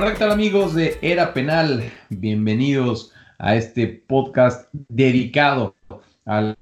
Hola, ¿qué tal amigos de Era Penal? Bienvenidos a este podcast dedicado al,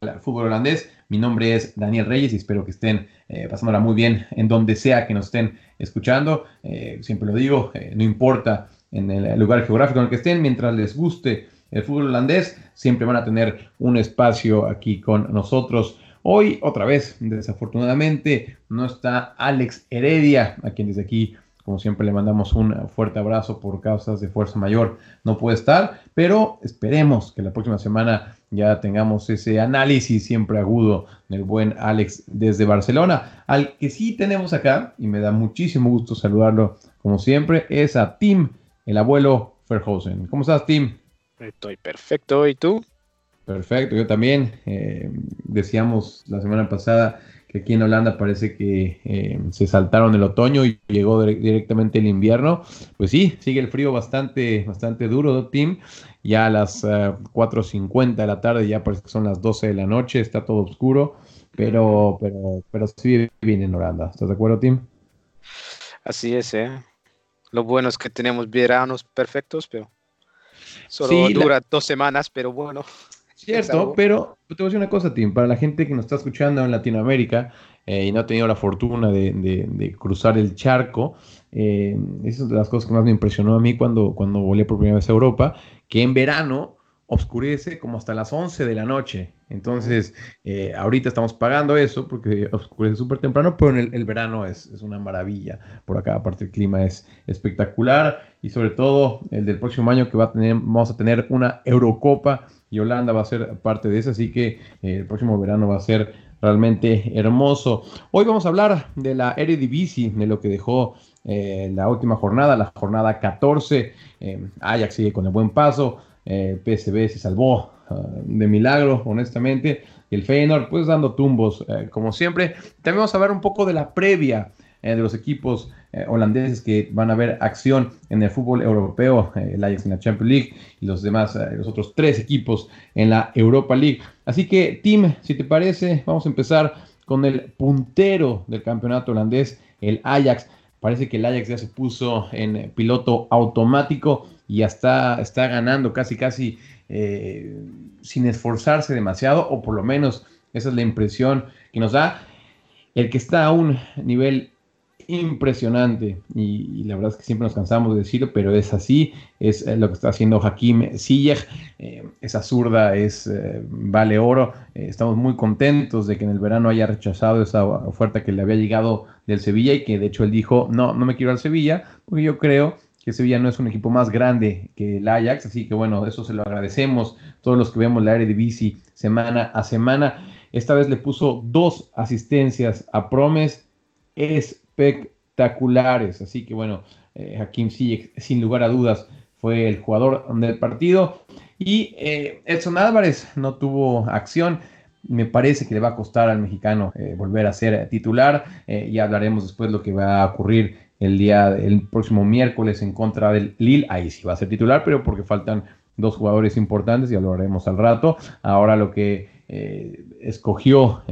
al fútbol holandés. Mi nombre es Daniel Reyes y espero que estén eh, pasándola muy bien en donde sea que nos estén escuchando. Eh, siempre lo digo, eh, no importa en el lugar geográfico en el que estén, mientras les guste el fútbol holandés, siempre van a tener un espacio aquí con nosotros. Hoy, otra vez, desafortunadamente, no está Alex Heredia, a quien desde aquí como siempre le mandamos un fuerte abrazo por causas de fuerza mayor. No puede estar, pero esperemos que la próxima semana ya tengamos ese análisis siempre agudo del buen Alex desde Barcelona. Al que sí tenemos acá, y me da muchísimo gusto saludarlo como siempre, es a Tim, el abuelo Verhausen. ¿Cómo estás, Tim? Estoy perfecto. ¿Y tú? Perfecto, yo también. Eh, decíamos la semana pasada que aquí en Holanda parece que eh, se saltaron el otoño y llegó dire- directamente el invierno. Pues sí, sigue el frío bastante, bastante duro, ¿no, Tim? Ya a las eh, 4.50 de la tarde, ya parece que son las 12 de la noche, está todo oscuro, pero, pero, pero sí vive bien en Holanda. ¿Estás de acuerdo, Tim? Así es, ¿eh? Lo bueno es que tenemos veranos perfectos, pero solo Sí, la- dura dos semanas, pero bueno. Cierto, pero te voy a decir una cosa, Tim, para la gente que nos está escuchando en Latinoamérica eh, y no ha tenido la fortuna de, de- de cruzar el charco, eh, esa es de las cosas que más me impresionó a mí cuando, cuando volé por primera vez a Europa, que en verano oscurece como hasta las 11 de la noche. Entonces, eh, ahorita estamos pagando eso porque oscurece súper temprano, pero en el, el verano es, es una maravilla. Por acá, aparte, el clima es espectacular y sobre todo el del próximo año que va a tener, vamos a tener una Eurocopa y Holanda va a ser parte de eso, así que eh, el próximo verano va a ser realmente hermoso. Hoy vamos a hablar de la Eredivisie, de lo que dejó eh, la última jornada, la jornada 14. Eh, Ajax sigue con el buen paso, eh, PSV se salvó ah, de milagro, honestamente, el Feyenoord pues dando tumbos como siempre. También vamos a ver un poco de la previa de los equipos eh, holandeses que van a ver acción en el fútbol europeo, eh, el Ajax en la Champions League y los demás, eh, los otros tres equipos en la Europa League. Así que, Tim, si te parece, vamos a empezar con el puntero del campeonato holandés, el Ajax. Parece que el Ajax ya se puso en piloto automático y ya está, ganando casi, casi eh, sin esforzarse demasiado, o por lo menos esa es la impresión que nos da. El que está a un nivel impresionante y, la verdad es que siempre nos cansamos de decirlo, pero es así, es eh, lo que está haciendo Hakim Ziyech, eh, esa zurda es eh, vale oro, Eh, estamos muy contentos de que en el verano haya rechazado esa oferta que le había llegado del Sevilla y que de hecho él dijo, no, no me quiero al Sevilla, porque yo creo que Sevilla no es un equipo más grande que el Ajax, así que bueno, eso se lo agradecemos todos los que vemos la Eredivisie semana a semana. Esta vez le puso dos asistencias a Promes espectaculares, así que bueno, eh, Hakim sin lugar a dudas fue el jugador del partido y eh, Edson Álvarez no tuvo acción. Me parece que le va a costar al mexicano eh, volver a ser titular. Eh, ya hablaremos después lo que va a ocurrir el día el próximo miércoles en contra del Lille. Ahí sí va a ser titular, pero porque faltan dos jugadores importantes y hablaremos al rato. Ahora lo que eh, escogió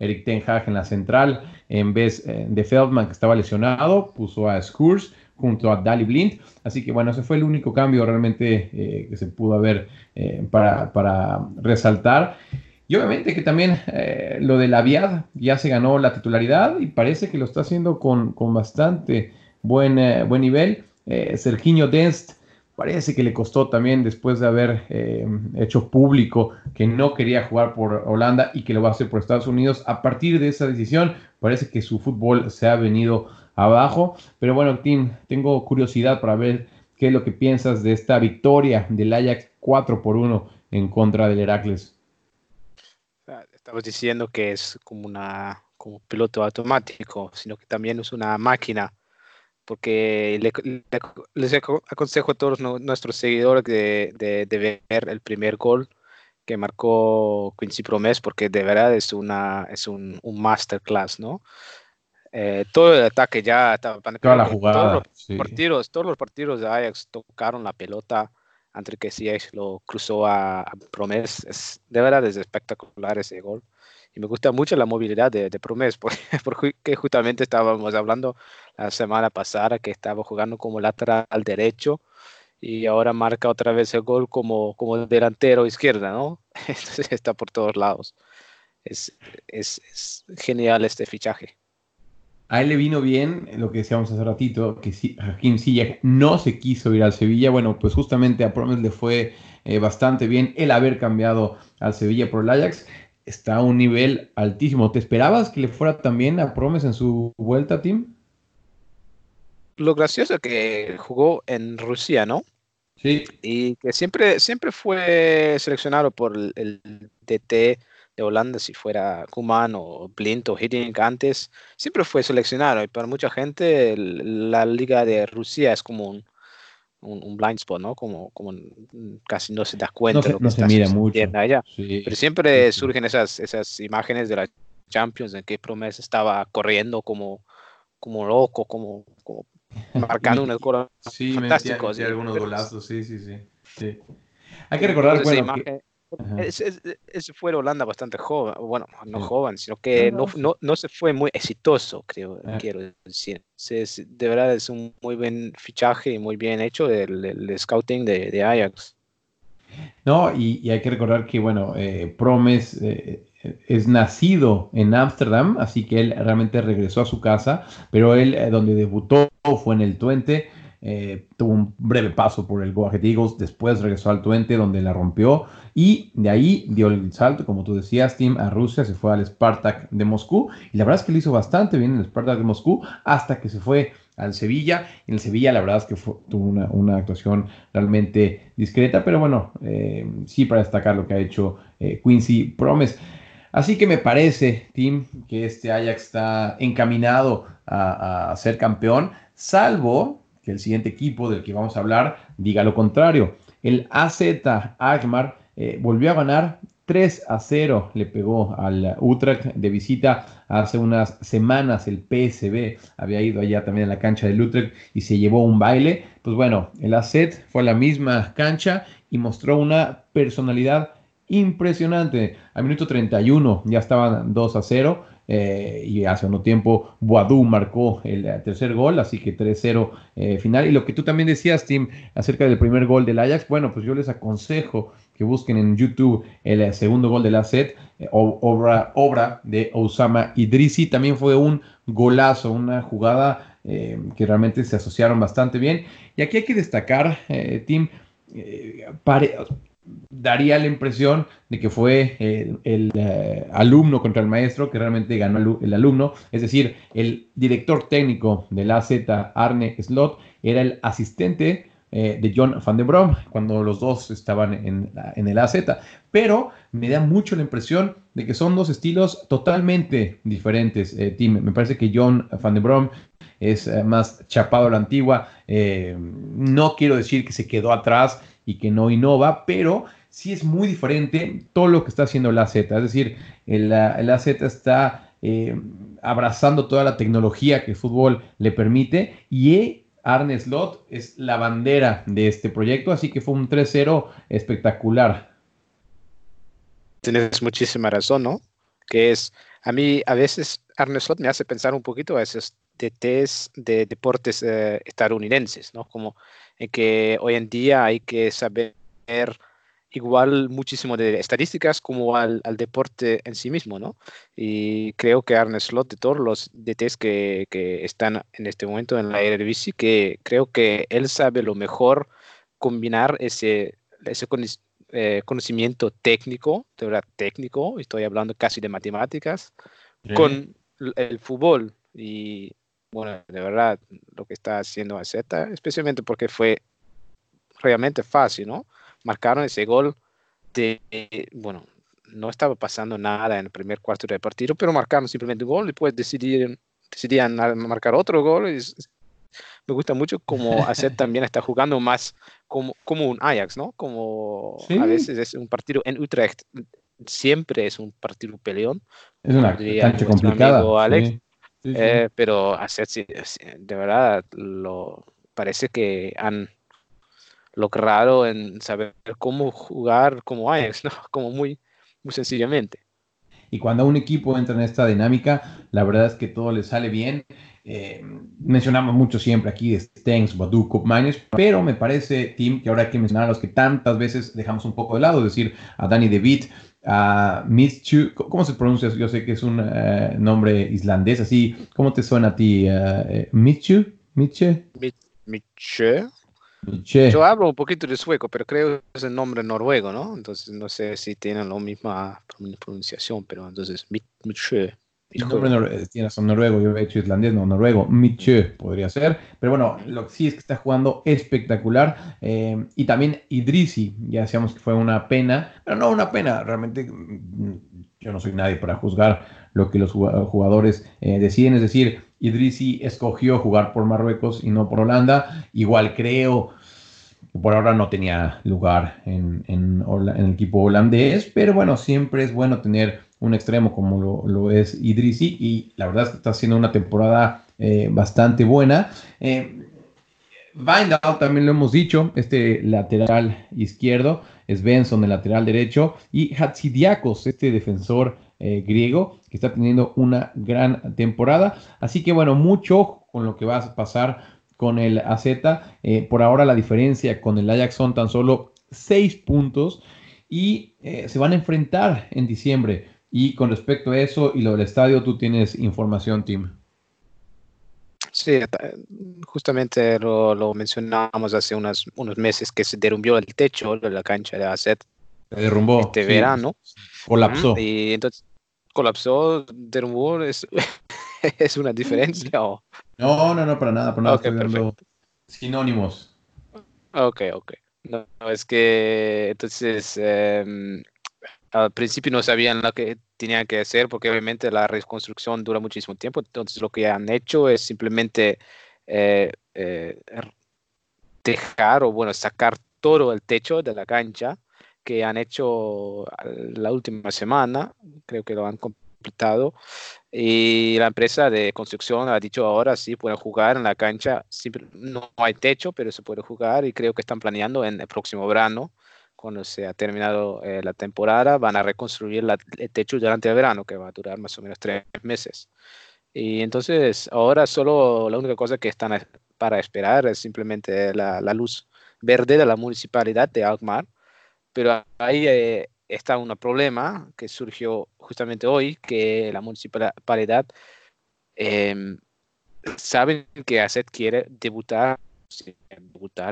Eric Ten Hag en la central en vez eh, de Feldman que estaba lesionado, puso a Skurs junto a Dali Blind. Así que bueno, ese fue el único cambio realmente eh, que se pudo haber eh, para, para resaltar. Y obviamente que también lo de la Viad ya se ganó la titularidad y parece que lo está haciendo con, con bastante buen, buen nivel. Serginho Dest parece que le costó también después de haber eh, hecho público que no quería jugar por Holanda y que lo va a hacer por Estados Unidos. A partir de esa decisión, parece que su fútbol se ha venido abajo. Pero bueno, Tim, tengo curiosidad para ver ¿qué es lo que piensas de esta victoria del Ajax 4 por 1 en contra del Heracles? Estamos diciendo que es como una como piloto automático, sino que también es una máquina, porque le- le- les aco- aconsejo a todos nu- nuestros seguidores de, de- de ver el primer gol que marcó Quincy Promes, porque de verdad es una es un, un masterclass, ¿no? Eh, todo el ataque ya estaba Toda la que todos jugada. los sí. partidos, todos los partidos de Ajax tocaron la pelota antes que Ziyech lo cruzó a, a Promes. Es, de verdad es espectacular ese gol. Y me gusta mucho la movilidad de, de Promes, porque, justamente estábamos hablando la semana pasada que estaba jugando como lateral derecho y ahora marca otra vez el gol como, como delantero izquierda, ¿no? Entonces está por todos lados. Es, es, es genial este fichaje. A él le vino bien lo que decíamos hace ratito, que si- Hakim Ziyech no se quiso ir al Sevilla. Bueno, pues justamente a Promes le fue eh, bastante bien el haber cambiado al Sevilla por el Ajax. Está a un nivel altísimo. ¿Te esperabas que le fuera también a Promes en su vuelta, Tim? Lo gracioso es que jugó en Rusia, ¿no? Sí. y que siempre, siempre fue seleccionado por el, el DT de Holanda, si fuera Koeman o Blind o Hiddink antes, siempre fue seleccionado y para mucha gente el- la liga de Rusia es como un, un, un blind spot, ¿no? Como, como casi no se da cuenta No se, lo que no se mira mucho. allá. Sí. Pero siempre Sí, surgen esas, esas imágenes de la Champions en que Promes estaba corriendo como, como loco, como, como marcando una gol Sí, algunos pero- golazos, sí, sí, sí. Hay que recordar, bueno, que- Ajá. ese, ese- ese fue de Holanda bastante joven, bueno, no Sí. joven, sino que No, no, no, se fue muy exitoso, creo, Ah. quiero decir. De verdad es un muy buen fichaje y muy bien hecho el, el scouting de, de Ajax. No, y, y hay que recordar que, bueno, eh, Promes eh, es nacido en Ámsterdam, así que él realmente regresó a su casa, pero él eh, donde debutó fue en el Twente, eh, tuvo un breve paso por el Go después regresó al Twente donde la rompió y de ahí dio el salto, como tú decías, Tim, a Rusia, se fue al Spartak de Moscú y la verdad es que lo hizo bastante bien en el Spartak de Moscú hasta que se fue al Sevilla. En el Sevilla la verdad es que fue- tuvo una, actuación realmente discreta, pero bueno, eh, sí para destacar lo que ha hecho eh, Quincy Promes. Así que me parece, Tim, que este Ajax está encaminado a ser campeón, salvo que el siguiente equipo del que vamos a hablar diga lo contrario. El AZ Alkmaar eh, volvió a ganar 3 a 0, le pegó al Utrecht de visita hace unas semanas. El PSB había ido allá también a la cancha del Utrecht y se llevó un baile. Pues bueno, el AZ fue a la misma cancha y mostró una personalidad impresionante. Al minuto 31 ya estaban 2 a 0 eh, y hace un tiempo Boadú marcó el eh, tercer gol, así que 3-0 eh, final. Y lo que tú también decías, Tim, acerca del primer gol del Ajax, bueno, pues yo les aconsejo que busquen en YouTube el segundo gol del AZ, eh, o- obra, obra de Osama Idrisi. También fue un golazo, una jugada que realmente se asociaron bastante bien. Y aquí hay que destacar, Tim, pare- daría la impresión de que fue eh, el eh, alumno contra el maestro que realmente ganó el, alumno, es decir, el director técnico del AZ, Arne Slot, era el asistente eh, de John Van de Brom cuando los dos estaban en, el AZ, pero me da mucho la impresión de que son dos estilos totalmente diferentes, Tim. Me parece que John Van de Brom es más chapado a la antigua, no quiero decir que se quedó atrás y que no innova, pero sí es muy diferente todo lo que está haciendo el AZ. Es decir, el, el AZ está eh, abrazando toda la tecnología que el fútbol le permite y eh, Arne Slot es la bandera de este proyecto, así que fue un 3-0 espectacular. Tienes muchísima razón, ¿no? Que es, a mí a veces Arne Slot me hace pensar un poquito a esos DTs de deportes eh, estadounidenses, ¿no? Como en que hoy en día hay que saber igual muchísimo de estadísticas como al, al deporte en sí mismo, ¿no? Y creo que Arne Slot, de todos los DTs que, que están en este momento en la Eredivisie, que creo que él sabe lo mejor combinar ese, ese eh, conocimiento técnico, de verdad técnico, estoy hablando casi de matemáticas, con el fútbol y bueno, de verdad lo que está haciendo AZ, especialmente porque fue realmente fácil, ¿no? Marcaron ese gol de, bueno, no estaba pasando nada en el primer cuarto del partido, pero marcaron simplemente un gol y después decidieron, decidían a- marcar otro gol. y me gusta mucho como hacer también está jugando más como, como un Ajax, ¿no? Como Sí. a veces es un partido en Utrecht, siempre es un partido peleón, Es una cancha complicada. amigo Alex. sí. Sí, eh, pero hacer, de verdad, lo, parece que han logrado en saber cómo jugar como Ajax, ¿no? Como muy, muy sencillamente. Y cuando un equipo entra en esta dinámica, la verdad es que todo le sale bien. Eh, mencionamos mucho siempre aquí de Stengs, Badu, Cup Miners, pero me parece, Tim, que ahora hay que mencionar a los que tantas veces dejamos un poco de lado, es decir, a Danny DeVit, a Mitchu, ¿cómo se pronuncia? Yo sé que es un eh, nombre islandés, así, ¿cómo te suena a ti? Eh, eh, Mitchu, Mitche, Miche. Mitche. Yo hablo un poquito de sueco, pero creo que es el nombre noruego, ¿no? Entonces no sé si tienen la misma pron- pronunciación, pero entonces Mi- Miche. El nombre nor- eh, tiene razón, noruego, yo he hecho islandés, no, noruego, Mitche podría ser, pero bueno, lo que sí es que está jugando espectacular, eh, y también Idrisi, ya decíamos que fue una pena, pero no una pena, realmente mm, yo no soy nadie para juzgar lo que los jugadores eh, deciden, es decir, Idrisi escogió jugar por Marruecos y no por Holanda, igual creo por ahora no tenía lugar en, en Hola- en el equipo holandés, pero bueno, siempre es bueno tener un extremo como lo, lo es Idrisi y la verdad es que está haciendo una temporada eh, bastante buena. Eh, también lo hemos dicho, este lateral izquierdo, es Benson el lateral derecho y Hatsidiakos, este defensor eh, griego que está teniendo una gran temporada. Así que bueno, mucho con lo que va a pasar con el AZ. Eh, por ahora la diferencia con el Ajax son tan solo 6 puntos y se van a enfrentar en diciembre. Y con respecto a eso y lo del estadio, tú tienes información, Tim. Sí, ta- justamente lo, lo mencionamos hace unas, unos meses que se derrumbió el techo de la cancha de AZ Se derrumbó. este sí, verano. Colapsó. Y entonces colapsó, derrumbó, es, es una diferencia. o- No, no, no, para nada, para nada. Ok, estoy dando perfecto. sinónimos. Ok, ok. No, no, es que entonces em, al principio no sabían lo que tenían que hacer porque obviamente la reconstrucción dura muchísimo tiempo. Entonces lo que han hecho es simplemente eh, eh, dejar o bueno, sacar todo el techo de la cancha que han hecho la última semana. Creo que lo han completado. Y la empresa de construcción ha dicho ahora sí pueden jugar en la cancha. no hay techo, pero se puede jugar y creo que están planeando en el próximo verano, cuando se ha terminado eh, la temporada, van a reconstruir la- el techo durante el verano, que va a durar más o menos tres meses. Y entonces ahora solo la única cosa que están a- para esperar es simplemente la, la luz verde de la municipalidad de Alkmaar. Pero ahí eh, está un problema que surgió justamente hoy, que la municipalidad em, saben que Asset quiere debutar,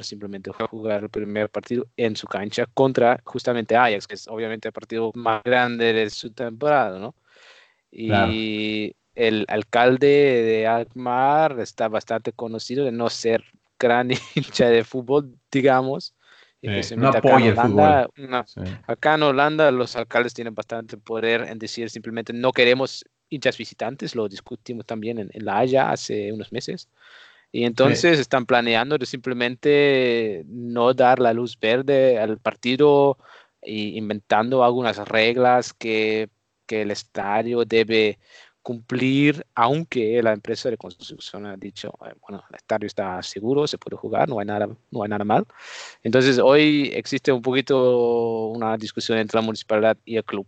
simplemente fue a jugar el primer partido en su cancha contra justamente Ajax, que es obviamente el partido más grande de su temporada, ¿no? Y el alcalde de Alkmaar está bastante conocido de no ser gran hincha de fútbol, digamos. Sí, no apoya el acá en Holanda, una- Sí. Acá en Holanda los alcaldes tienen bastante poder en decir simplemente no queremos hinchas visitantes, lo discutimos también en, en La Haya hace unos meses. Y entonces están planeando de simplemente no dar la luz verde al partido e inventando algunas reglas que, que el estadio debe cumplir, aunque la empresa de construcción ha dicho, eh, bueno, el estadio está seguro, se puede jugar, no hay nada, no hay nada mal. Entonces hoy existe un poquito una discusión entre la municipalidad y el club.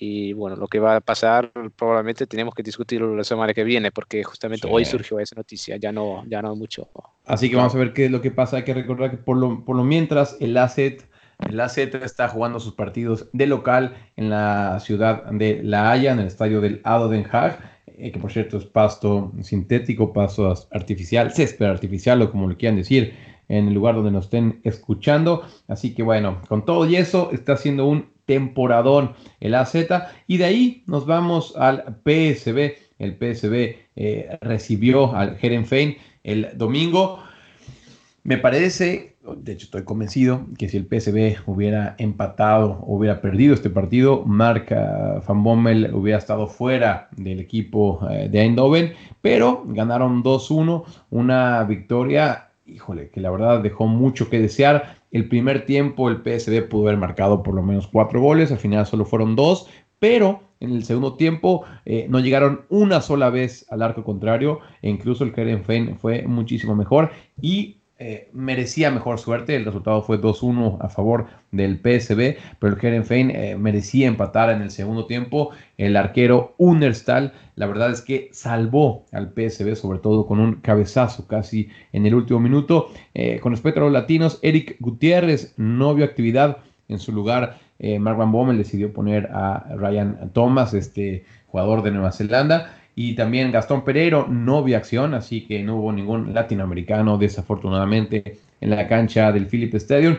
Y bueno, lo que va a pasar probablemente tenemos que discutirlo la semana que viene porque justamente Sí. hoy surgió esa noticia, ya no, ya no mucho. Así que vamos a ver qué es lo que pasa. Hay que recordar que por lo, por lo mientras el Asset, el Asset está jugando sus partidos de local en la ciudad de La Haya, en el estadio del Ado Den Haag, eh, que por cierto es pasto sintético, pasto as- artificial, césped artificial o como le quieran decir, en el lugar donde nos estén escuchando. Así que bueno, con todo y eso está haciendo un temporadón el AZ y de ahí nos vamos al PSB. El PSB eh, recibió al Herenfein el domingo. Me parece de hecho estoy convencido que si el PSV hubiera empatado o hubiera perdido este partido, Mark uh, Van Bommel hubiera estado fuera del equipo eh, de Eindhoven, pero ganaron 2-1, una victoria, híjole, que la verdad dejó mucho que desear. El primer tiempo el PSV pudo haber marcado por lo menos cuatro goles, al final solo fueron dos, pero en el segundo tiempo eh, no llegaron una sola vez al arco contrario e incluso el Fein fue muchísimo mejor y eh, merecía mejor suerte. El resultado fue 2-1 a favor del PSB, pero el Herenfein eh, merecía empatar en el segundo tiempo. El arquero Unerstal, la verdad es que salvó al PSB, sobre todo con un cabezazo casi en el último minuto. Eh, con respecto a los latinos, Eric Gutiérrez no vio actividad. En su lugar, Mark Van Bommel decidió poner a Ryan Thomas, este jugador de Nueva Zelanda. Y también Gastón Pereiro no vio acción, así que no hubo ningún latinoamericano desafortunadamente en la cancha del Philip Stadium.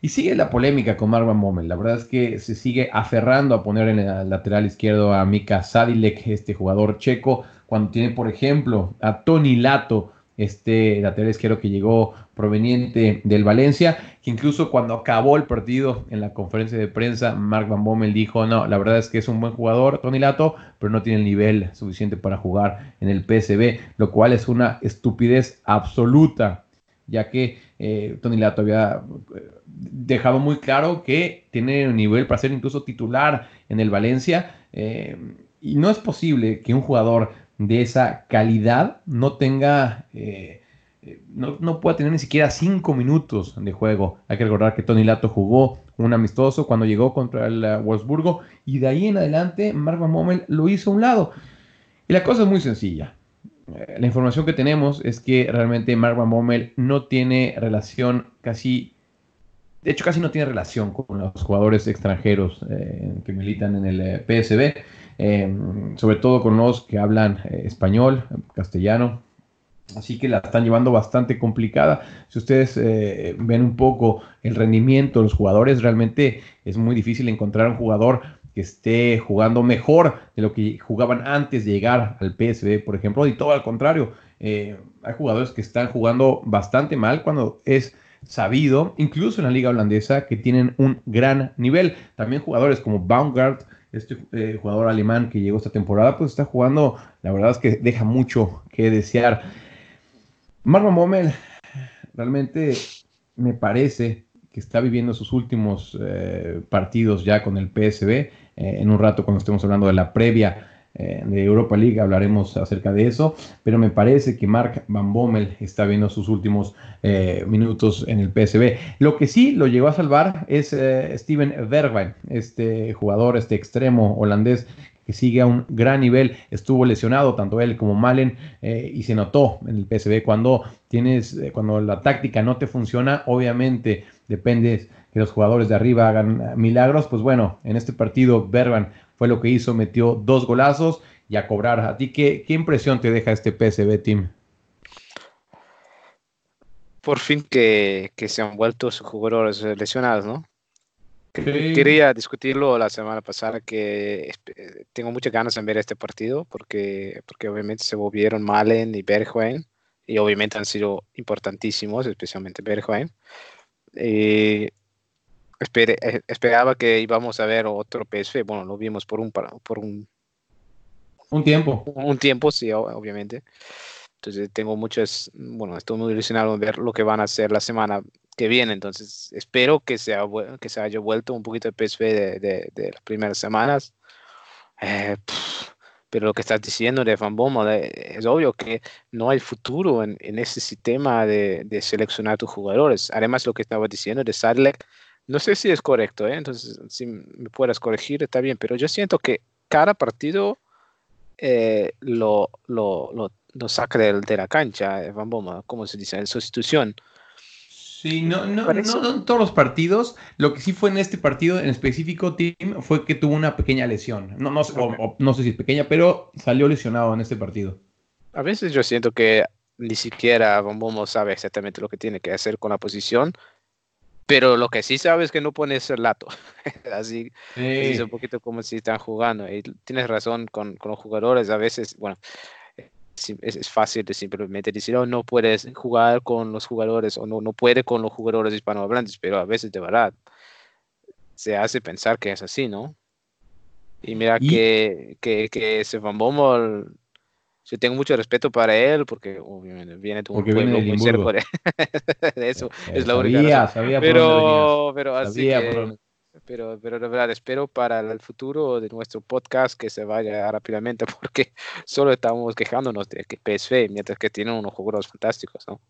Y sigue la polémica con Marwan Bommel. La verdad es que se sigue aferrando a poner en el lateral izquierdo a Mika Sadilek, este jugador checo, cuando tiene, por ejemplo, a Tony Lato, este lateral izquierdo que llegó proveniente del Valencia, que incluso cuando acabó el partido en la conferencia de prensa, Mark Van Bommel dijo, no, la verdad es que es un buen jugador, Tony Lato, pero no tiene el nivel suficiente para jugar en el PSB, lo cual es una estupidez absoluta, ya que eh, Tony Lato había eh, dejado muy claro que tiene un nivel para ser incluso titular en el Valencia, eh, y no es posible que un jugador de esa calidad no tenga, eh, eh, no, no, pueda tener ni siquiera cinco minutos de juego. Hay que recordar que Tony Lato jugó un amistoso cuando llegó contra el uh, Wolfsburgo y de ahí en adelante Mark Van lo hizo a un lado. Y la cosa es muy sencilla. La información que tenemos es que realmente Mark Van Bommel no tiene relación casi de hecho, casi no tiene relación con los jugadores extranjeros eh, que militan en el eh, PSB, eh, sobre todo con los que hablan eh, español, castellano. Así que la están llevando bastante complicada. Si ustedes eh, ven un poco el rendimiento de los jugadores, realmente es muy difícil encontrar un jugador que esté jugando mejor de lo que jugaban antes de llegar al PSB, por ejemplo, y todo al contrario. hay jugadores que están jugando bastante mal cuando es sabido, incluso en la liga holandesa, que tienen un gran nivel. También jugadores como Baumgart, este eh, jugador alemán que llegó esta temporada, pues está jugando, la verdad es que deja mucho que desear. Marlon Mommel realmente me parece que está viviendo sus últimos eh, partidos ya con el PSB. Eh, en un rato, cuando estemos hablando de la previa eh, de Europa League, hablaremos acerca de eso, pero me parece que Mark Van Bommel está viendo sus últimos eh, minutos en el PSB. Lo que sí lo llegó a salvar es eh, Steven Bergwijn, este jugador, este extremo holandés que sigue a un gran nivel, estuvo lesionado tanto él como Malen y se notó en el PSB cuando tienes, cuando la táctica no te funciona, obviamente depende que los jugadores de arriba hagan milagros, pues bueno, en este partido Bergwijn fue lo que hizo, metió dos golazos y a cobrar. ¿A ti qué, qué impresión te deja este PSB, Team? Por fin que, que se han vuelto sus jugadores lesionados, ¿no? Sí. Quería discutirlo la semana pasada que tengo muchas ganas de ver este partido porque, porque obviamente se volvieron Malen y Bergwijn y obviamente han sido importantísimos, especialmente Bergwijn. Y espere- eh, esperaba que íbamos a ver otro PSV, bueno, lo vimos por un, por un, Un tiempo. un tiempo, sí, obviamente. Entonces tengo muchas, bueno, estoy muy ilusionado en ver lo que van a hacer la semana que viene. Entonces espero que se, ha que se haya vuelto un poquito de PSV de, de- de las primeras semanas. Eh, pff, pero lo que estás diciendo de Van Bommel, eh, es obvio que no hay futuro en, en ese sistema de, de seleccionar tus jugadores. Además, lo que estaba diciendo de Sadlek, no sé si es correcto, ¿eh? entonces si me puedas corregir, está bien, pero yo siento que cada partido eh, lo, lo, lo, lo saca de, la cancha, eh, Van Bommel, como se dice, en sustitución. Sí, no, no, Parece- no en todos los partidos. Lo que sí fue en este partido en específico, Tim, fue que tuvo una pequeña lesión. No, no, sé- o- o no sé si es pequeña, pero salió lesionado en este partido. A veces yo siento que ni siquiera Van Bommel sabe exactamente lo que tiene que hacer con la posición, pero lo que sí sabe es que no pone ese lato. Así es un poquito como si están jugando. Y tienes razón con, con los jugadores, a veces, bueno, es, es fácil de simplemente decir, oh, no puedes jugar con los jugadores o no, no puede con los jugadores hispanohablantes, pero a veces de verdad se hace pensar que es así, ¿no? Y mira Y- que, que, que ese Van Bommel, yo tengo mucho respeto para él porque obviamente viene de un Porque viene pueblo muy cerca de, eso. Eh, es la única sabía, razón. sabía. Pero, pero así por que- pero, pero de verdad espero para el futuro de nuestro podcast que se vaya rápidamente porque solo estamos quejándonos de que PSV, mientras que tienen unos jugadores fantásticos, ¿no?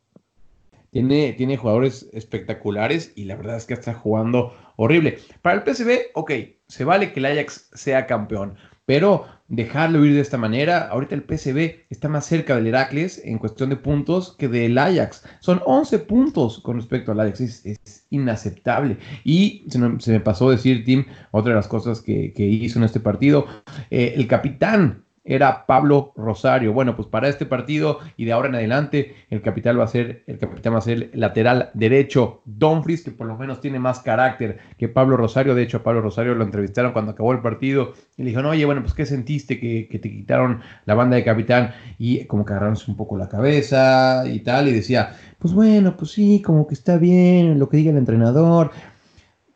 Tiene, tiene jugadores espectaculares y la verdad es que está jugando horrible. Para el PSV, ok, se vale que el Ajax sea campeón, pero dejarlo ir de esta manera, ahorita el PSV está más cerca del Heracles en cuestión de puntos que del Ajax. Son 11 puntos con respecto al Ajax, es, inaceptable. Y se me, se me pasó decir, Tim, otra de las cosas que, que hizo en este partido, eh, el capitán era Pablo Rosario. Bueno, pues para este partido y de ahora en adelante, el capitán va a ser, el capitán va a ser lateral derecho, Dumfries, que por lo menos tiene más carácter que Pablo Rosario. De hecho, a Pablo Rosario lo entrevistaron cuando acabó el partido y le dijeron, oye, bueno, pues ¿qué sentiste que, que te quitaron la banda de capitán? Y como que agarrándose un poco la cabeza y tal, y decía, pues bueno, pues sí, como que está bien lo que diga el entrenador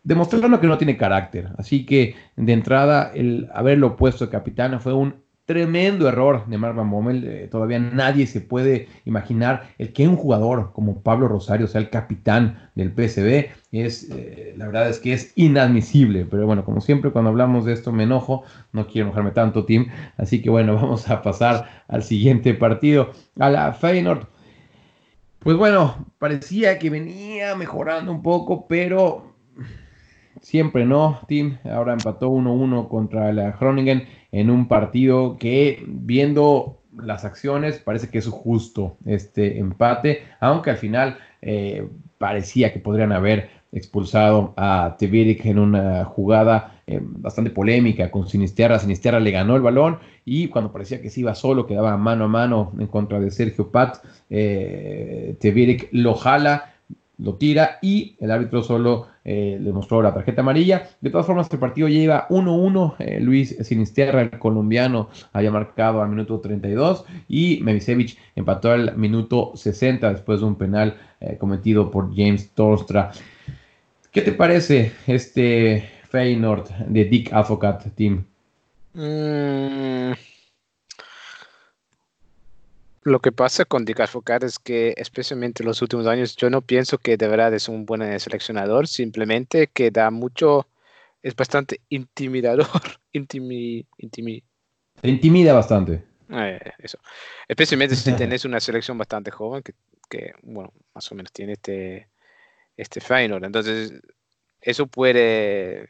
demostrando que no tiene carácter. Así que de entrada el haberlo puesto capitán fue un tremendo error de Mark Van Bommel. Eh, todavía nadie se puede imaginar el que un jugador como Pablo Rosario sea el capitán del PSV. Es, eh, la verdad es que es inadmisible. Pero bueno, como siempre cuando hablamos de esto me enojo. No quiero enojarme tanto, Tim. Así que bueno, vamos a pasar al siguiente partido. A la Feyenoord. Pues bueno, parecía que venía mejorando un poco, pero siempre no, Tim. Ahora empató 1-1 contra la Groningen en un partido que, viendo las acciones, parece que es justo este empate, aunque al final eh, parecía que podrían haber expulsado a Teviric en una jugada eh, bastante polémica con Sinisterra. Sinisterra le ganó el balón y cuando parecía que se iba solo, quedaba mano a mano en contra de Sergio Pat, eh, lo jala, lo tira y el árbitro solo eh, le mostró la tarjeta amarilla. De todas formas, el partido lleva 1-1. Eh, Luis Sinisterra, el colombiano, había marcado al minuto 32 y Mevisevich empató al minuto 60 después de un penal eh, cometido por James Torstra. ¿Qué te parece este Feyenoord de Dick Advocat, Team? Mm, Lo que pasa con Dick Advocat es que, especialmente en los últimos años, yo no pienso que de verdad es un buen seleccionador, simplemente que da mucho, es bastante intimidador, intimi, intimi, Te intimida bastante. eh, eso. Especialmente si tenés una selección bastante joven que, que, bueno, más o menos tiene este, este Feyenoord. Entonces, eso puede,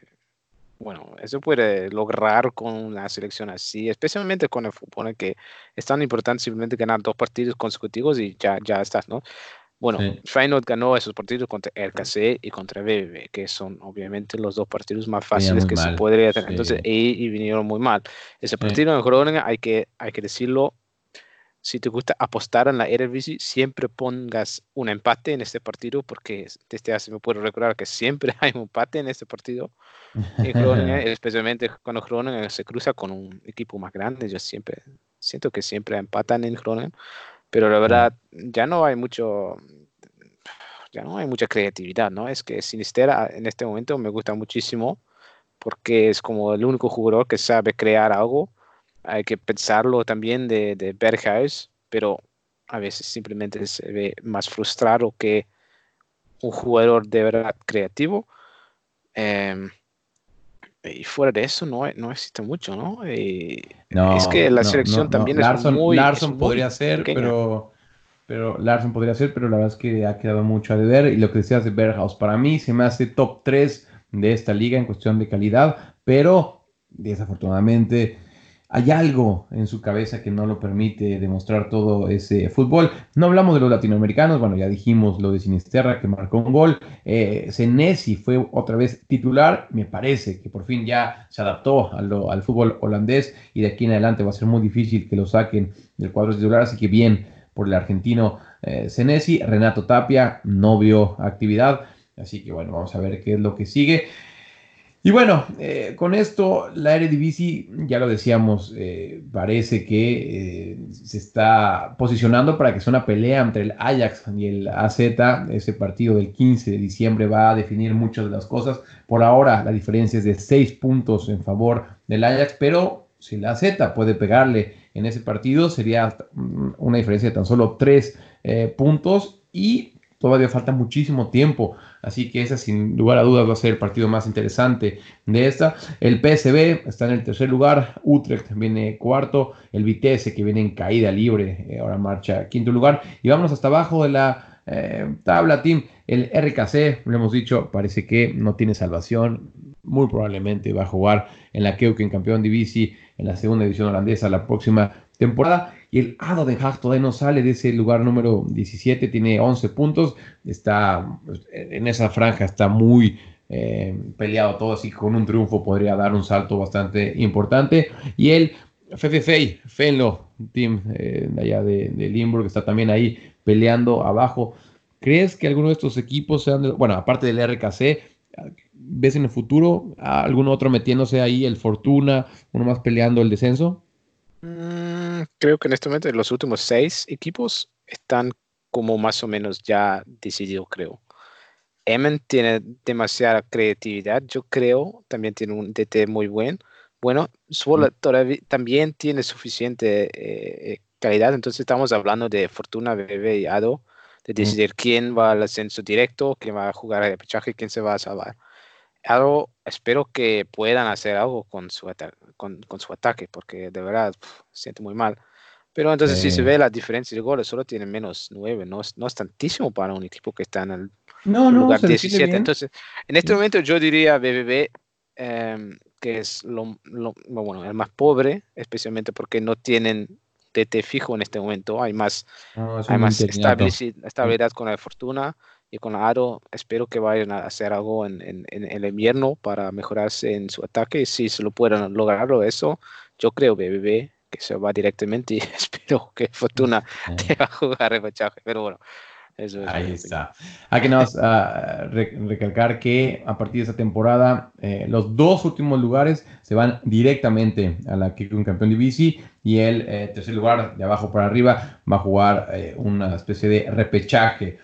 bueno, eso puede lograr con una selección así, especialmente con el fútbol, que es tan importante simplemente ganar dos partidos consecutivos y ya, ya estás, ¿no? Bueno, Sí. Feyenoord ganó esos partidos contra RKC y contra BBB, que son obviamente los dos partidos más fáciles que se podría tener. sí. Entonces, y, y vinieron muy mal. Ese partido en Groningen hay que, hay que decirlo, si te gusta apostar en la Eredivisie, siempre pongas un empate en este partido, porque desde hace me puedo recordar que siempre hay un empate en este partido. En Groningen, especialmente cuando Groningen se cruza con un equipo más grande, yo siempre siento que siempre empatan en Groningen, pero la verdad ya no hay mucho ya no hay mucha creatividad, ¿no? Es que Sinistera en este momento me gusta muchísimo porque es como el único jugador que sabe crear algo. Hay que pensarlo también de, de Berghuis, pero a veces simplemente se ve más frustrado que un jugador de verdad creativo. Em, y fuera de eso no, no existe mucho, ¿no? Y No, es que la no, selección no, también es muy, Larsson es muy podría ser, pequeña. pero, pero Larsson podría ser, pero la verdad es que ha quedado mucho a deber. Y lo que decías de Berghaus, para mí se me hace top 3 de esta liga en cuestión de calidad, pero desafortunadamente hay algo en su cabeza que no lo permite demostrar todo ese fútbol. No hablamos de los latinoamericanos, bueno, ya dijimos lo de Sinisterra que marcó un gol. Eh, fue otra vez titular, me parece que por fin ya se adaptó al fútbol holandés y de aquí en adelante va a ser muy difícil que lo saquen del cuadro titular, así que bien por el argentino eh. Renato Tapia no vio actividad, así que bueno, vamos a ver qué es lo que sigue. Y bueno, eh, con esto la Eredivisie, ya lo decíamos, eh, parece que eh, se está posicionando para que sea una pelea entre el Ajax y el AZ. Ese partido del 15 de diciembre va a definir muchas de las cosas. Por ahora la diferencia es de 6 puntos en favor del Ajax, pero si la AZ puede pegarle en ese partido, sería mm, una diferencia de tan solo 3 puntos y todavía falta muchísimo tiempo Así que ese sin lugar a dudas va a ser el partido más interesante de esta. El PSB está en el tercer lugar, Utrecht viene cuarto, el Vitesse que viene en caída libre, eh, ahora marcha quinto lugar. Y vamos hasta abajo de la eh, tabla, team. El RKC, lo hemos dicho, parece que no tiene salvación. Muy probablemente va a jugar en la Keuken Campeón Divisi en la segunda división holandesa la próxima temporada. Y el Ado de Haag todavía no sale de ese lugar número 17, tiene 11 puntos, está en esa franja, está muy eh, peleado todo, así que con un triunfo podría dar un salto bastante importante. Y el FFFI, Fenlo, team eh, allá de, de Limburg, está también ahí peleando abajo. ¿Crees que alguno de estos equipos sean, bueno, aparte del RKC, ves en el futuro a algún otro metiéndose ahí, el Fortuna, uno más peleando el descenso? Mm, creo que en este momento los últimos seis equipos están como más o menos ya decididos, creo. Emmen tiene demasiada creatividad, yo creo, también tiene un DT muy buen. Bueno, Zwolle todavía también tiene suficiente eh, calidad, entonces estamos hablando de Fortuna, BB y Ado, de decidir quién va al ascenso directo, quién va a jugar el pechaje, quién se va a salvar. Ado, espero que puedan hacer algo con su, con, con su ataque, porque de verdad pf, se siente muy mal. Pero entonces, si se Eh. ve la diferencia de goles, solo tiene menos 9, no no es tantísimo para un equipo que está en el No, no, lugar defiende 17. bien. Entonces, en este momento yo diría BBB, em, que es lo, lo- bueno, el más pobre, especialmente porque no tienen DT fijo en este momento. Hay más, No, es hay más estabilidad con la Fortuna y con Aro. Espero que vayan a hacer algo en, en- en el invierno para mejorarse en su ataque. Y si se lo puedan lograrlo eso, yo creo BBB que se va directamente y espero que Fortuna te va a jugar repechaje. Pero bueno, eso es Ahí está. Hay que nada más ah, re- recalcar que a partir de esta temporada eh, los dos últimos lugares se van directamente a la Kikun Campeón Divisi y el eh, tercer lugar de abajo para arriba va a jugar eh, una especie de repechaje.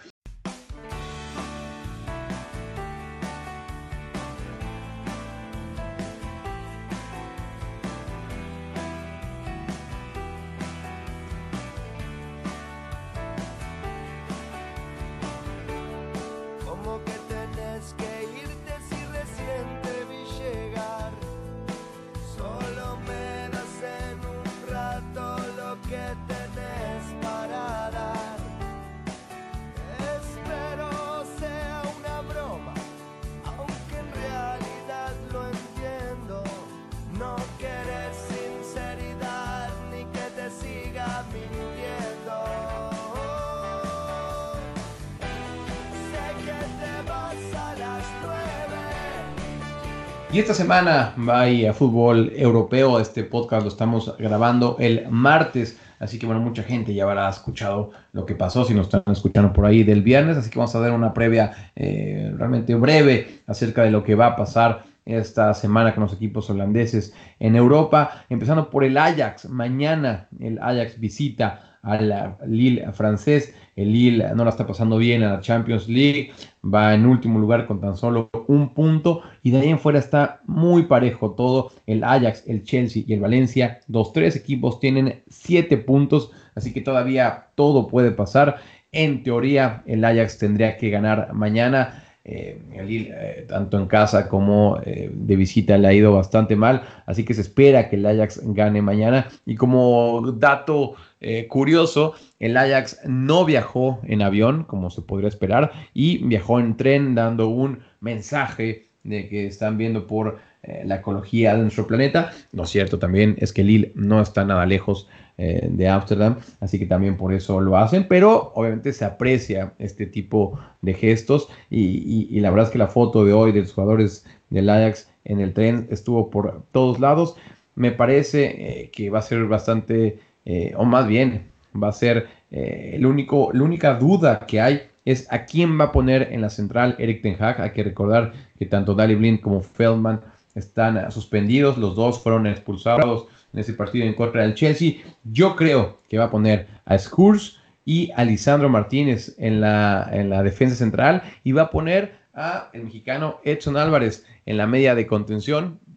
Semana va a ir a fútbol europeo. Este podcast lo estamos grabando el martes. Así que bueno, mucha gente ya habrá escuchado lo que pasó si nos están escuchando por ahí del viernes. Así que vamos a dar una previa eh, realmente breve acerca de lo que va a pasar esta semana con los equipos holandeses en Europa. Empezando por el Ajax. Mañana el Ajax visita al Lille francés. El Lille no la está pasando bien en la Champions League. Va en último lugar con tan solo un punto. Y de ahí en fuera está muy parejo todo. El Ajax, el Chelsea y el Valencia. Los tres equipos tienen siete puntos. Así que todavía todo puede pasar. En teoría, el Ajax tendría que ganar mañana. Eh, el Lille, eh, tanto en casa como eh, de visita, le ha ido bastante mal. Así que se espera que el Ajax gane mañana. Y como dato eh, curioso, el Ajax no viajó en avión, como se podría esperar, y viajó en tren, dando un mensaje de que están viendo por eh, la ecología de nuestro planeta. Lo cierto también es que Lille no está nada lejos eh, de Ámsterdam, así que también por eso lo hacen, pero obviamente se aprecia este tipo de gestos y, la verdad es que la foto de hoy de los jugadores del Ajax en el tren estuvo por todos lados. Me parece que va a ser bastante, eh, o más bien, va a ser eh, la única duda que hay es a quién va a poner en la central Eric Ten Hag. Hay que recordar que tanto Dali Blind como Feldman están ah, suspendidos, los dos fueron expulsados en ese partido en contra del Chelsea. Yo creo que va a poner a Skurs y a Lisandro Martínez en la, en la defensa central y va a poner a el mexicano Edson Álvarez en la media de contención en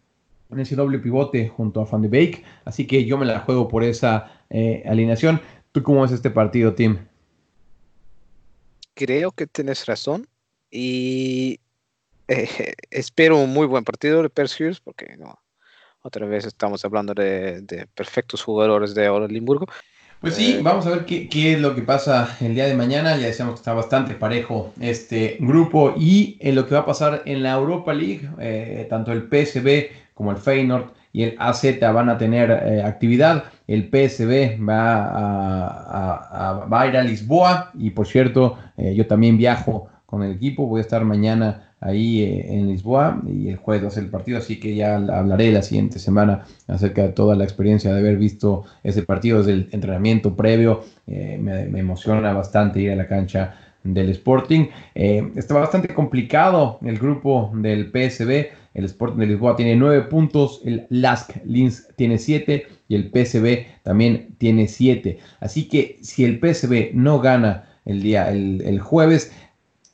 ese doble pivote junto a Van de Beek. Así que yo me la juego por esa eh, alineación. ¿Tú cómo ves este partido, Tim? Creo que tienes razón y eh, espero un muy buen partido de Perseus porque no, otra vez estamos hablando de, de perfectos jugadores de Olimburgo. Pues sí, Eh, vamos a ver qué, qué es lo que pasa el día de mañana. Ya decíamos que está bastante parejo este grupo y en lo que va a pasar en la Europa League, eh, tanto el PSV como el Feyenoord y el AZ van a tener eh, actividad. El PSV va a, ir a Lisboa y por cierto, eh, yo también viajo con el equipo. Voy a estar mañana ahí eh, en Lisboa y el jueves va a ser el partido, así que ya hablaré la siguiente semana acerca de toda la experiencia de haber visto ese partido desde el entrenamiento previo. Me, me emociona bastante ir a la cancha del Sporting. Está bastante complicado el grupo del PSV. El Sporting de Lisboa tiene nueve puntos, el Lask Linz tiene siete y el PSV también tiene siete. Así que si el PSV no gana el día, el, jueves,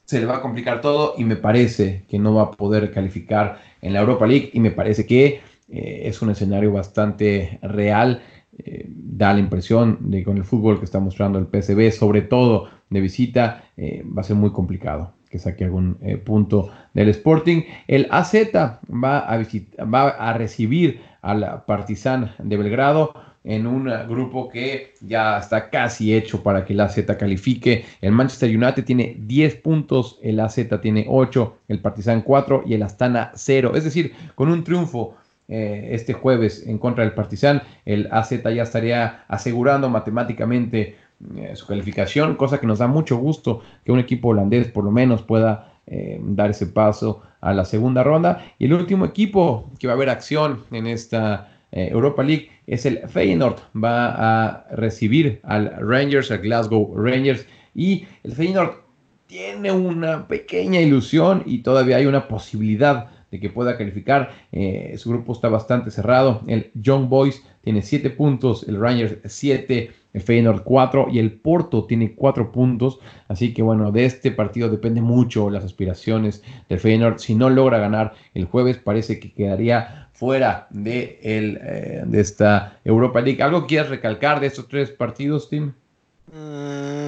se le va a complicar todo y me parece que no va a poder calificar en la Europa League y me parece que eh, es un escenario bastante real. Eh, da la impresión de que con el fútbol que está mostrando el PSV, sobre todo de visita, eh, va a ser muy complicado que saque algún eh, punto del Sporting. El AZ va a, va a recibir al Partizan de Belgrado en un grupo que ya está casi hecho para que el AZ califique. El Manchester United tiene 10 puntos, el AZ tiene 8, el Partizan 4 y el Astana 0. Es decir, con un triunfo eh, este jueves en contra del Partizan, el AZ ya estaría asegurando matemáticamente eh, su calificación, cosa que nos da mucho gusto que un equipo holandés por lo menos pueda eh, dar ese paso a la segunda ronda. Y el último equipo que va a haber acción en esta eh, Europa League es el Feyenoord. Va a recibir al Rangers, al Glasgow Rangers. Y el Feyenoord tiene una pequeña ilusión y todavía hay una posibilidad de que pueda calificar. Su grupo está bastante cerrado. El Young Boys tiene 7 puntos, el Rangers 7, el Feyenoord 4 y el Porto tiene 4 puntos. Así que bueno, de este partido depende mucho las aspiraciones del Feyenoord. Si no logra ganar el jueves, parece que quedaría fuera de, el, eh, de esta Europa League. ¿Algo quieras recalcar de estos tres partidos, Tim? Mm,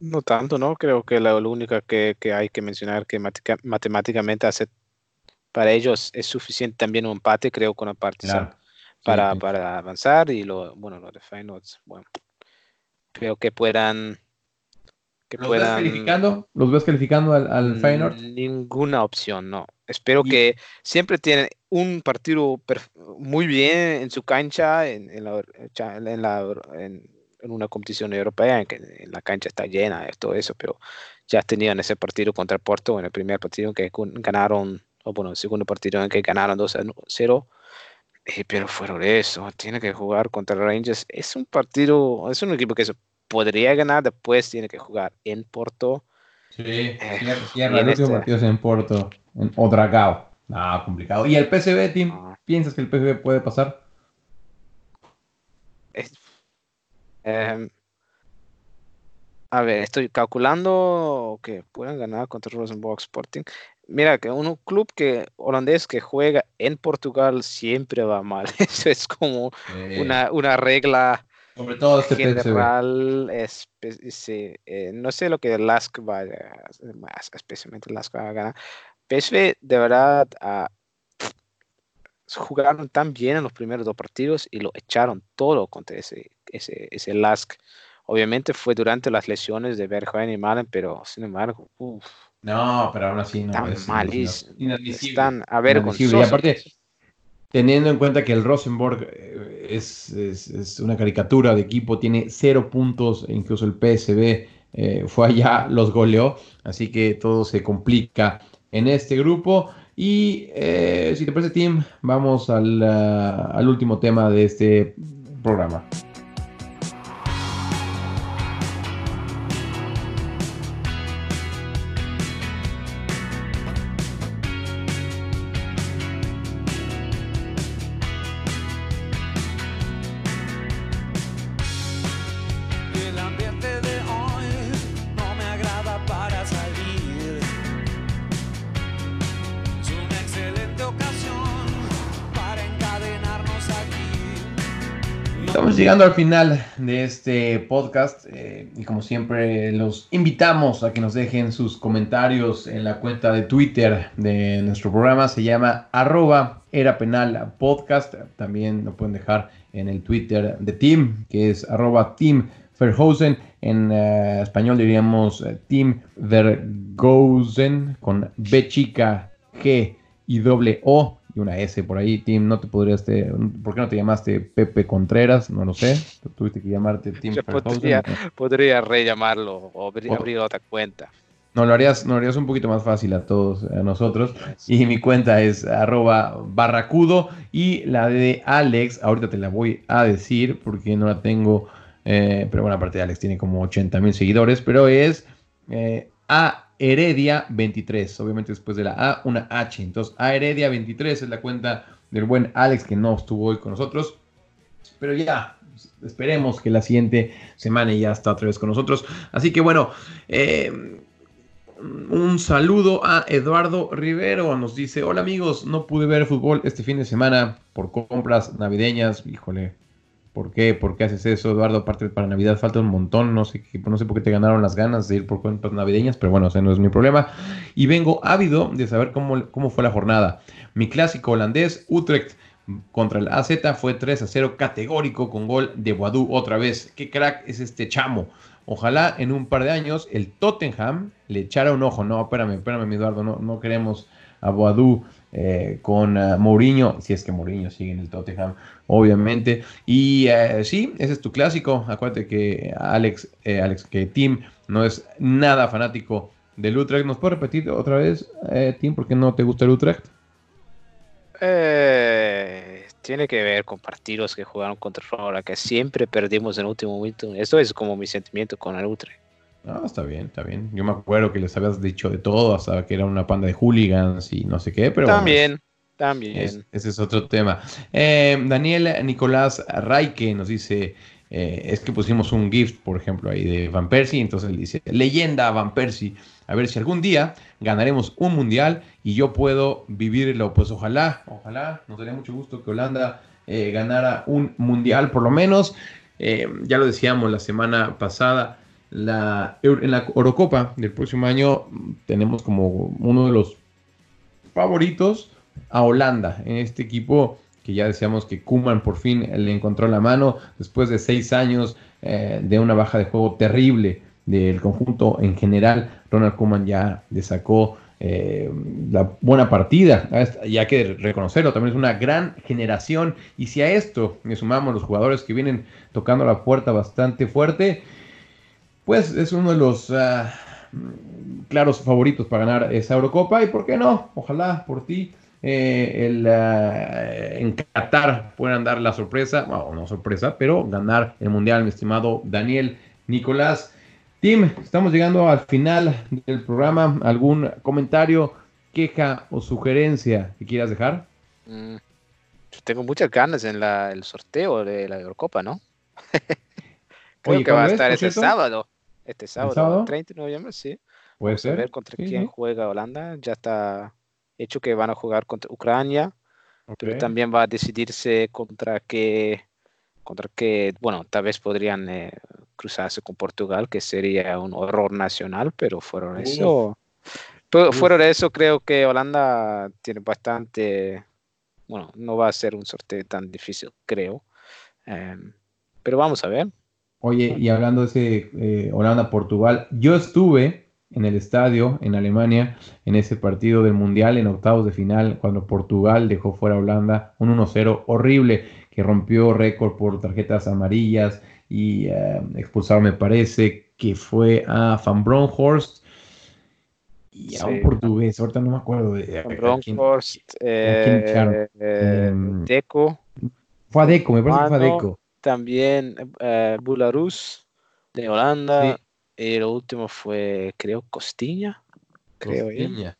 no tanto, ¿no? Creo que la, lo única que, que hay que mencionar que matemáticamente hace para ellos es suficiente también un empate, creo, con el Partizan para, sí. para avanzar y lo, bueno, lo de Feyenoord, bueno, creo que puedan que ¿Los ves puedan calificando? ¿Los ves calificando al, al Mm, Feyenoord? Ninguna opción, no. Espero Y- que siempre tienen un partido muy bien en su cancha, en, en la, en, la- en- en una competición europea, en que en la cancha está llena, de todo eso, pero ya tenían ese partido contra Porto, en el primer partido en que ganaron, o bueno, el segundo partido en que ganaron 2 a 0. Eh, pero fuera de eso, tiene que jugar contra Rangers. Es un partido, es un equipo que se podría ganar, después tiene que jugar en Porto. Sí, Eh, cierra, el último este- partido es en Porto, en Odragao. Ah, complicado. ¿Y el PSV, Tim? Ah. ¿Piensas que el PSV puede pasar? Es- em, a ver, estoy calculando que puedan ganar contra Rosenborg Sporting. Mira, que un club que holandés que juega en Portugal siempre va mal. Eso es como Eh, una, una regla sobre todo este general. sí, eh, no sé lo que Lask va a especialmente Lask va a ganar. PSV de verdad ah, jugaron tan bien en los primeros dos partidos y lo echaron todo contra ese, ese, ese Lask. Obviamente fue durante las lesiones de Bergwijn y Malen, pero sin embargo, uf, No, pero aún así no. están es malísimos. inadmisible. Están Inadmisible. Y aparte, teniendo en cuenta que el Rosenborg eh, es, es- es una caricatura de equipo, tiene cero puntos, e incluso el PSV eh, fue allá, los goleó, así que todo se complica en este grupo. Y eh, si te parece, Tim, vamos al, ah, al último tema de este programa. Llegando al final de este podcast eh, y como siempre los invitamos a que nos dejen sus comentarios en la cuenta de Twitter de nuestro programa. Se llama arroba era penal podcast. También lo pueden dejar en el Twitter de Tim, que es arroba Verhoeven. En eh, español diríamos eh, Tim Vergozen con B chica, G y doble O y una S por ahí. Tim, no te podrías, te- ¿por qué no te llamaste Pepe Contreras? No lo sé. Tuviste que llamarte Tim podría, podría rellamarlo o abrir, abrir otra cuenta. No, lo harías, no, lo harías un poquito más fácil a todos a nosotros. Y mi cuenta es arroba barracudo. Y la de Alex, ahorita te la voy a decir porque no la tengo. eh, pero bueno, aparte de Alex tiene como 80 mil seguidores. Pero es eh, A Heredia 23. Obviamente después de la A, una H. Entonces A Heredia 23 es la cuenta del buen Alex que no estuvo hoy con nosotros. Pero ya, esperemos que la siguiente semana ya está otra vez con nosotros. Así que bueno, eh, un saludo a Eduardo Rivero. Nos dice: Hola amigos, no pude ver fútbol este fin de semana por compras navideñas. Híjole, ¿por qué? ¿Por qué haces eso, Eduardo? Aparte para Navidad falta un montón. No sé, no sé por qué te ganaron las ganas de ir por compras navideñas, pero bueno, ese no es mi problema. Y vengo ávido de saber cómo, cómo fue la jornada. Mi clásico holandés, Utrecht. Contra el AZ fue 3 a 0 categórico con gol de Boadú otra vez. ¿Qué crack es este chamo? Ojalá en un par de años el Tottenham le echara un ojo. No, espérame, espérame, mi Eduardo. No, no queremos a eh, con ah, Mourinho. Si es que Mourinho sigue en el Tottenham, obviamente. Y eh, sí, ese es tu clásico. Acuérdate que Alex, eh, Alex, que Tim no es nada fanático del Utrecht. ¿Nos puedes repetir otra vez, eh, Tim, por qué no te gusta el Utrecht? Eh, tiene que ver con partidos que jugaron contra Flora, que siempre perdimos en el último momento. Esto es como mi sentimiento con el Utrecht. No, está bien, está bien. Yo me acuerdo que les habías dicho de todo, hasta que era una panda de hooligans y no sé qué, pero bueno, también, también. es- ese es otro tema. Eh, Daniel Nicolás Raike nos dice, eh, es que pusimos un gift, por ejemplo, ahí de Van Persie, entonces él dice, leyenda Van Persie, a ver si algún día ganaremos un mundial y yo puedo vivirlo, pues ojalá, ojalá, nos daría mucho gusto que Holanda eh, ganara un mundial, por lo menos, eh, ya lo decíamos la semana pasada, la, en la Eurocopa del próximo año tenemos como uno de los favoritos a Holanda en este equipo que ya decíamos que Kuman por fin le encontró la mano después de seis años eh, de una baja de juego terrible del conjunto en general. Ronald Kuman ya le sacó eh, la buena partida, y hay que reconocerlo, también es una gran generación. Y si a esto le sumamos los jugadores que vienen tocando la puerta bastante fuerte, pues es uno de los mm, claros favoritos para ganar esa Eurocopa. Y por qué no, ojalá por ti eh, el, ah, en Qatar puedan dar la sorpresa, bueno, no sorpresa, pero ganar el Mundial, mi estimado Daniel Nicolás. Tim, estamos llegando al final del programa. ¿Algún comentario, queja o sugerencia que quieras dejar? Mm, yo tengo muchas ganas en la- el sorteo de la Eurocopa, ¿no? Creo Oye, que va a ¿cuándo es, estar cierto? sábado. Este sábado, sábado? 30 de noviembre, sí. Puede Vamos a ser. ver contra Sí, quién sí. juega Holanda. Ya está hecho que van a jugar contra Ucrania, pero Ok. también va a decidirse contra qué, contra qué, bueno, tal vez podrían eh, cruzarse con Portugal, que sería un horror nacional, pero Uf. eso, pero fuera de eso creo que Holanda tiene bastante, bueno, no va a ser un sorteo tan difícil, creo. Em, pero vamos a ver. Oye, y hablando de ese eh, Holanda-Portugal, yo estuve en el estadio en Alemania en ese partido del Mundial en octavos de final cuando Portugal dejó fuera a Holanda un 1-0 horrible que rompió récord por tarjetas amarillas y eh, expulsaron me parece que fue a Van Bronckhorst y a un portugués, ahorita no me acuerdo de quién echaron? eh, eh, Em, Deco. Fue a Deco, me parece que fue a Mano, Deco. También eh, Bularus de Holanda. Sí. Y el último fue, creo, Costiña. Creo. Costiña.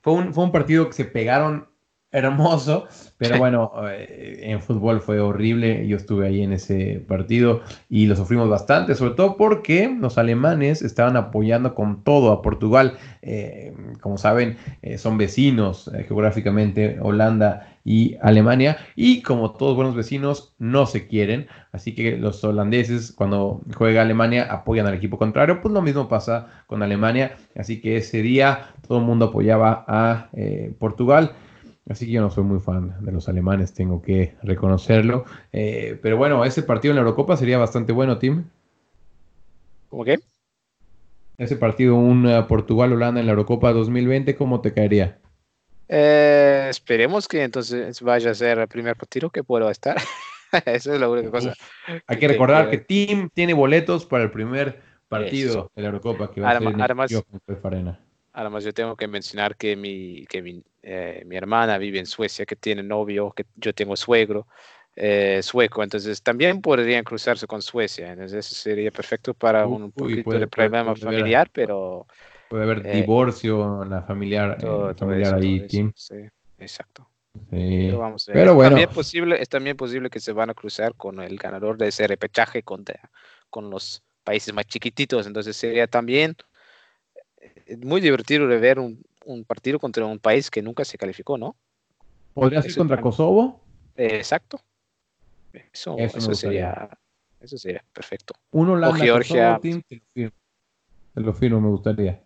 Fue un, fue un partido que se pegaron hermoso, pero bueno, eh, en fútbol fue horrible. Yo estuve ahí en ese partido y lo sufrimos bastante, sobre todo porque los alemanes estaban apoyando con todo a Portugal. Eh, como saben, eh, son vecinos eh, geográficamente Holanda y Alemania y como todos buenos vecinos no se quieren, así que los holandeses cuando juega Alemania apoyan al equipo contrario, pues lo mismo pasa con Alemania, así que ese día todo el mundo apoyaba a Portugal. Así que yo no soy muy fan de los alemanes, tengo que reconocerlo. Eh, pero bueno, ese partido en la Eurocopa sería bastante bueno, Tim. ¿Cómo que? Ese partido, un eh, Portugal-Holanda en la Eurocopa 2020, ¿cómo te caería? Eh, esperemos que entonces vaya a ser el primer partido que puedo estar. Eso es la única cosa. Hay que recordar que Tim tiene boletos para el primer partido de la Eurocopa que va a ser en el Además-. Además, yo tengo que mencionar que mi, que mi, eh, mi hermana vive en Suecia, que tiene novio, que yo tengo suegro eh, sueco, entonces también podrían cruzarse con Suecia. Entonces, eso sería perfecto para un uy, poquito puede- de problema puede familiar, pero Puede haber Eh, divorcio en la familiar, todo, todo familiar eso, ahí, todo eso, Tim. sí, exacto. Sí. Pero, vamos a ver. Pero bueno, también posible, es también posible que se van a cruzar con el ganador de ese repechaje contra, con los países más chiquititos. Entonces sería también muy divertido de ver un, un partido contra un país que nunca se calificó, ¿no? ¿podría ser contra. Kosovo? Eh, exacto. Eso, sería, eso sería perfecto. Un Holanda Georgia. Kosovo, Tim, te lo firmo. Te lo firmo, me gustaría.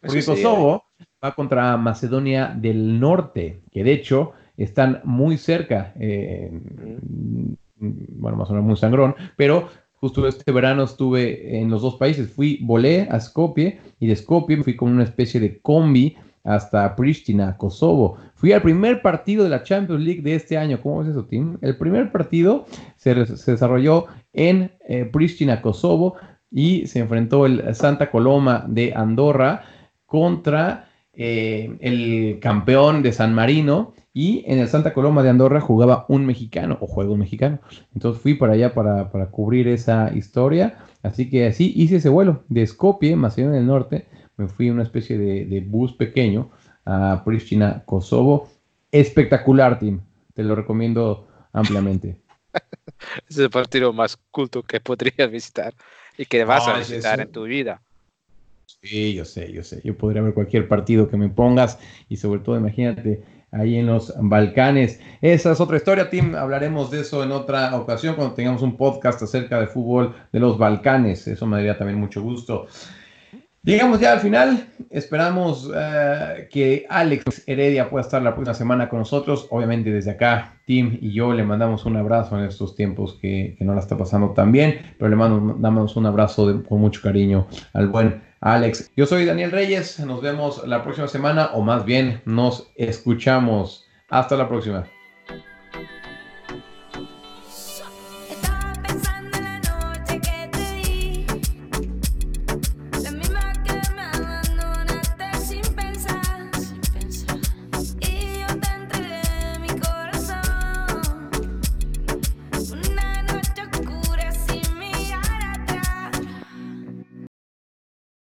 Porque Kosovo va contra Macedonia del Norte, que de hecho están muy cerca. eh, mm, bueno, más o menos muy sangrón, pero justo este verano estuve en los dos países. Fui, volé a Skopje y de Skopje fui con una especie de combi hasta Pristina, Kosovo. Fui al primer partido de la Champions League de este año. ¿Cómo es eso, Tim? El primer partido se, se desarrolló en eh, Pristina, Kosovo, y se enfrentó el Santa Coloma de Andorra contra eh, el campeón de San Marino. Y en el Santa Coloma de Andorra jugaba un mexicano, o juega un mexicano. Entonces fui para allá para, para cubrir esa historia. Así que así hice ese vuelo de Skopje, Macedonia del Norte. Me fui en una especie de, de bus pequeño a Pristina, Kosovo. Espectacular, Tim. Te lo recomiendo ampliamente. Es el partido más culto que podrías visitar y que vas No, a visitar en tu vida. Sí, yo sé, yo sé. Yo podría ver cualquier partido que me pongas y sobre todo, imagínate, ahí en los Balcanes. Esa es otra historia, Tim. Hablaremos de eso en otra ocasión cuando tengamos un podcast acerca de fútbol de los Balcanes. Eso me daría también mucho gusto. Llegamos ya al final. Esperamos eh, que Alex Heredia pueda estar la próxima semana con nosotros. Obviamente desde acá, Tim y yo le mandamos un abrazo en estos tiempos que, no la está pasando tan bien, pero le mandamos un abrazo con mucho cariño al buen Alex. Yo soy Daniel Reyes. Nos vemos la próxima semana o más bien nos escuchamos. Hasta la próxima.